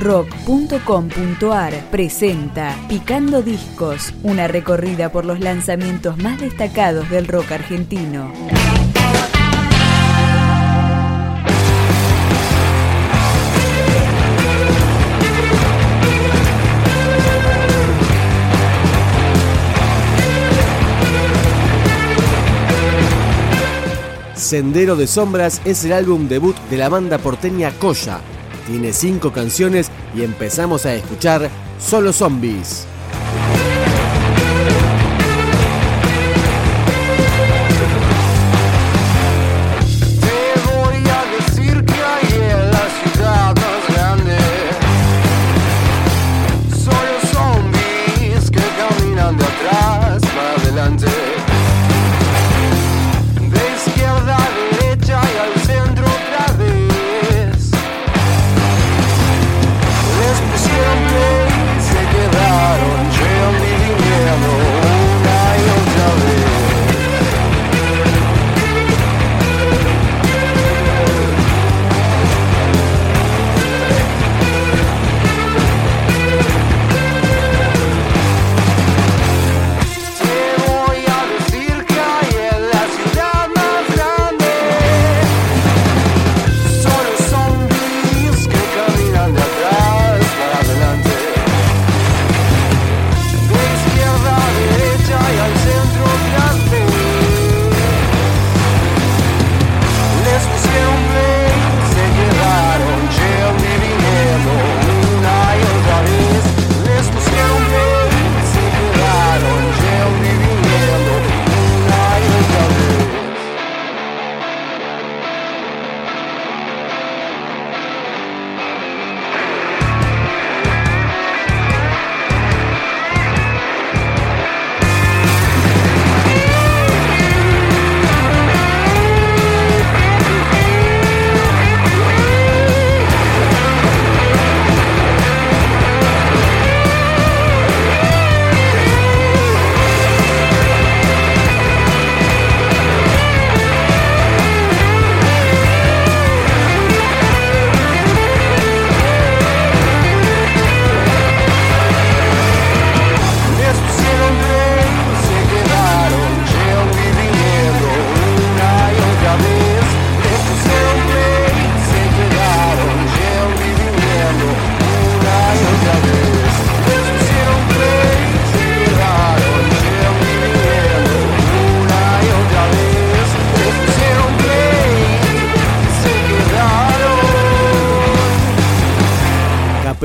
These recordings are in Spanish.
rock.com.ar presenta Picando Discos, una recorrida por los lanzamientos más destacados del rock argentino. Sendero de Sombras es el álbum debut de la banda porteña Coya, tiene cinco canciones y empezamos a escuchar Solo Zombies.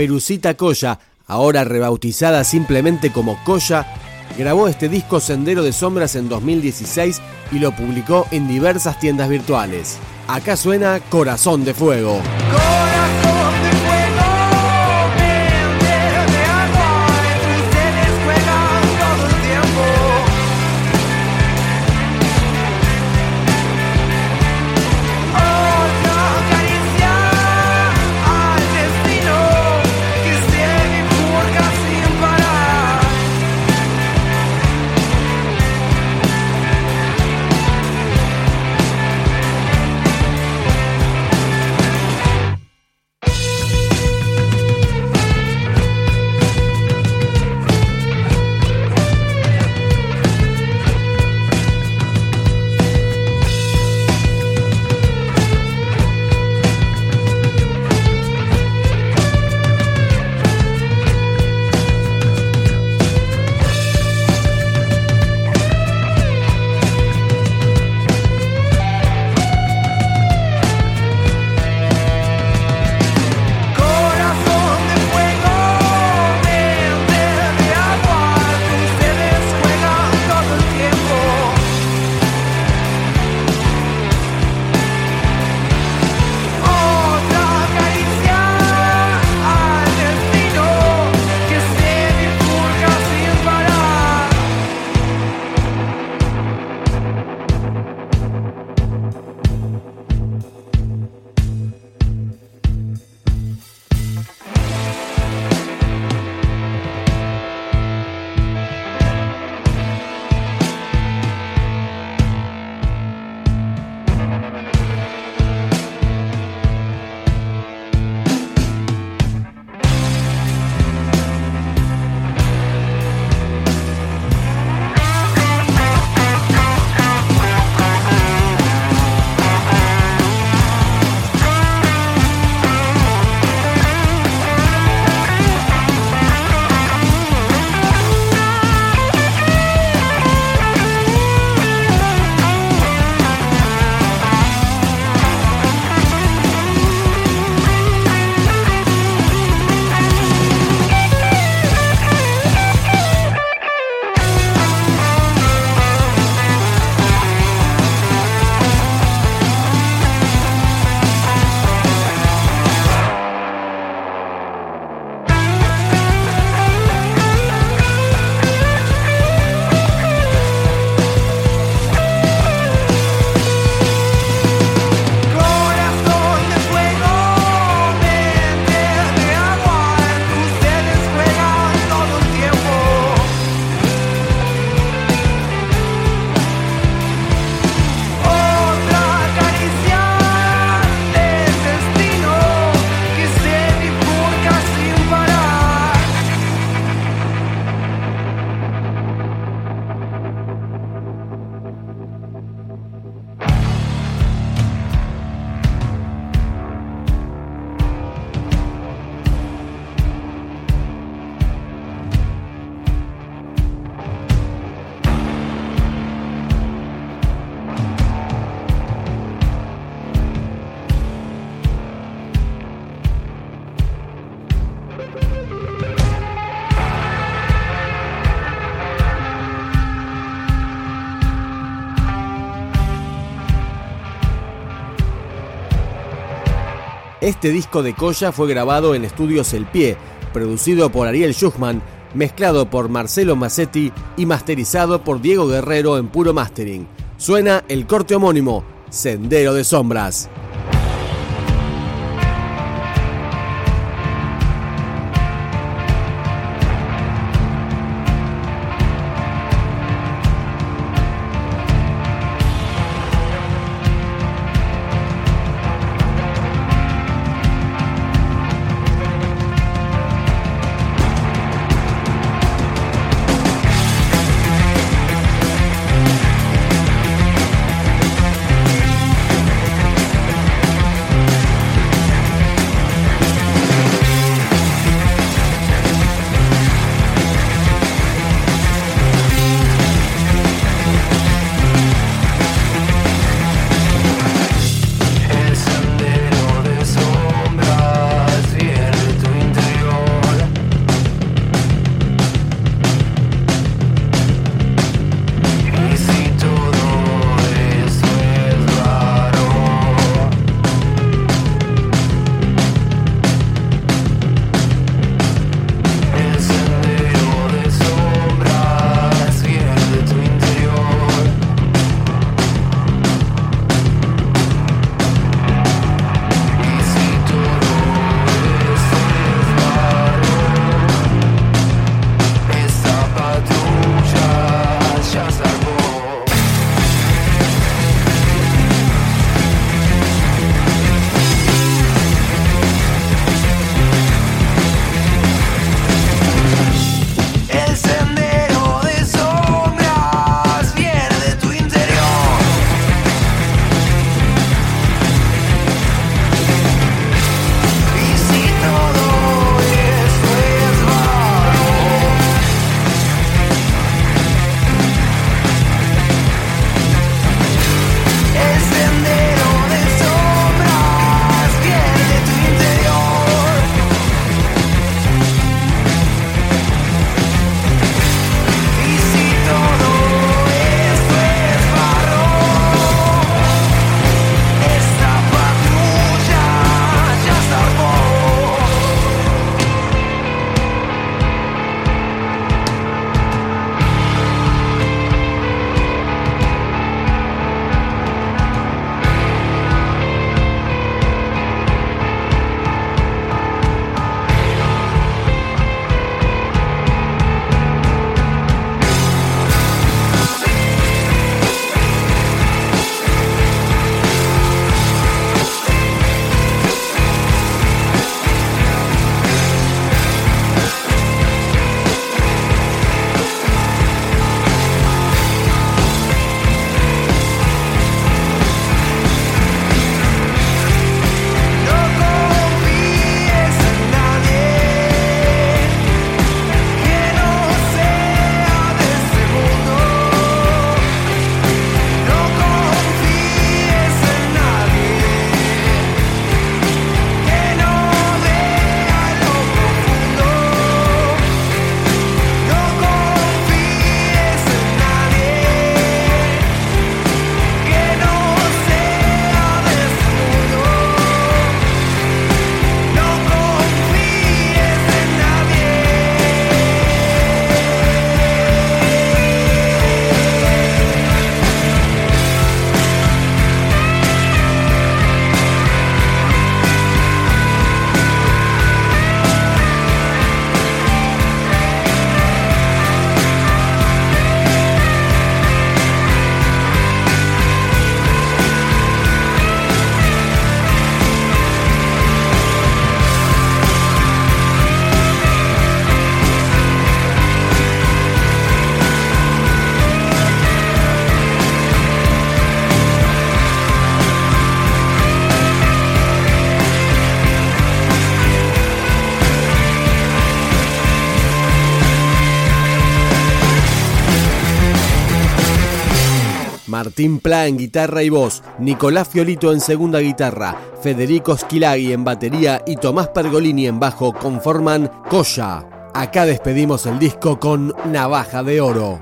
Caperucita Colla, ahora rebautizada simplemente como Colla, grabó este disco Sendero de Sombras en 2016 y lo publicó en diversas tiendas virtuales. Acá suena Corazón de Fuego. Este disco de Coya fue grabado en Estudios El Pie, producido por Ariel Schuchman, mezclado por Marcelo Massetti y masterizado por Diego Guerrero en puro mastering. Suena el corte homónimo, Sendero de Sombras. Martín Pla en guitarra y voz, Nicolás Fiolito en segunda guitarra, Federico Schilaghi en batería y Tomás Pergolini en bajo conforman Coya. Acá despedimos el disco con Navaja de Oro.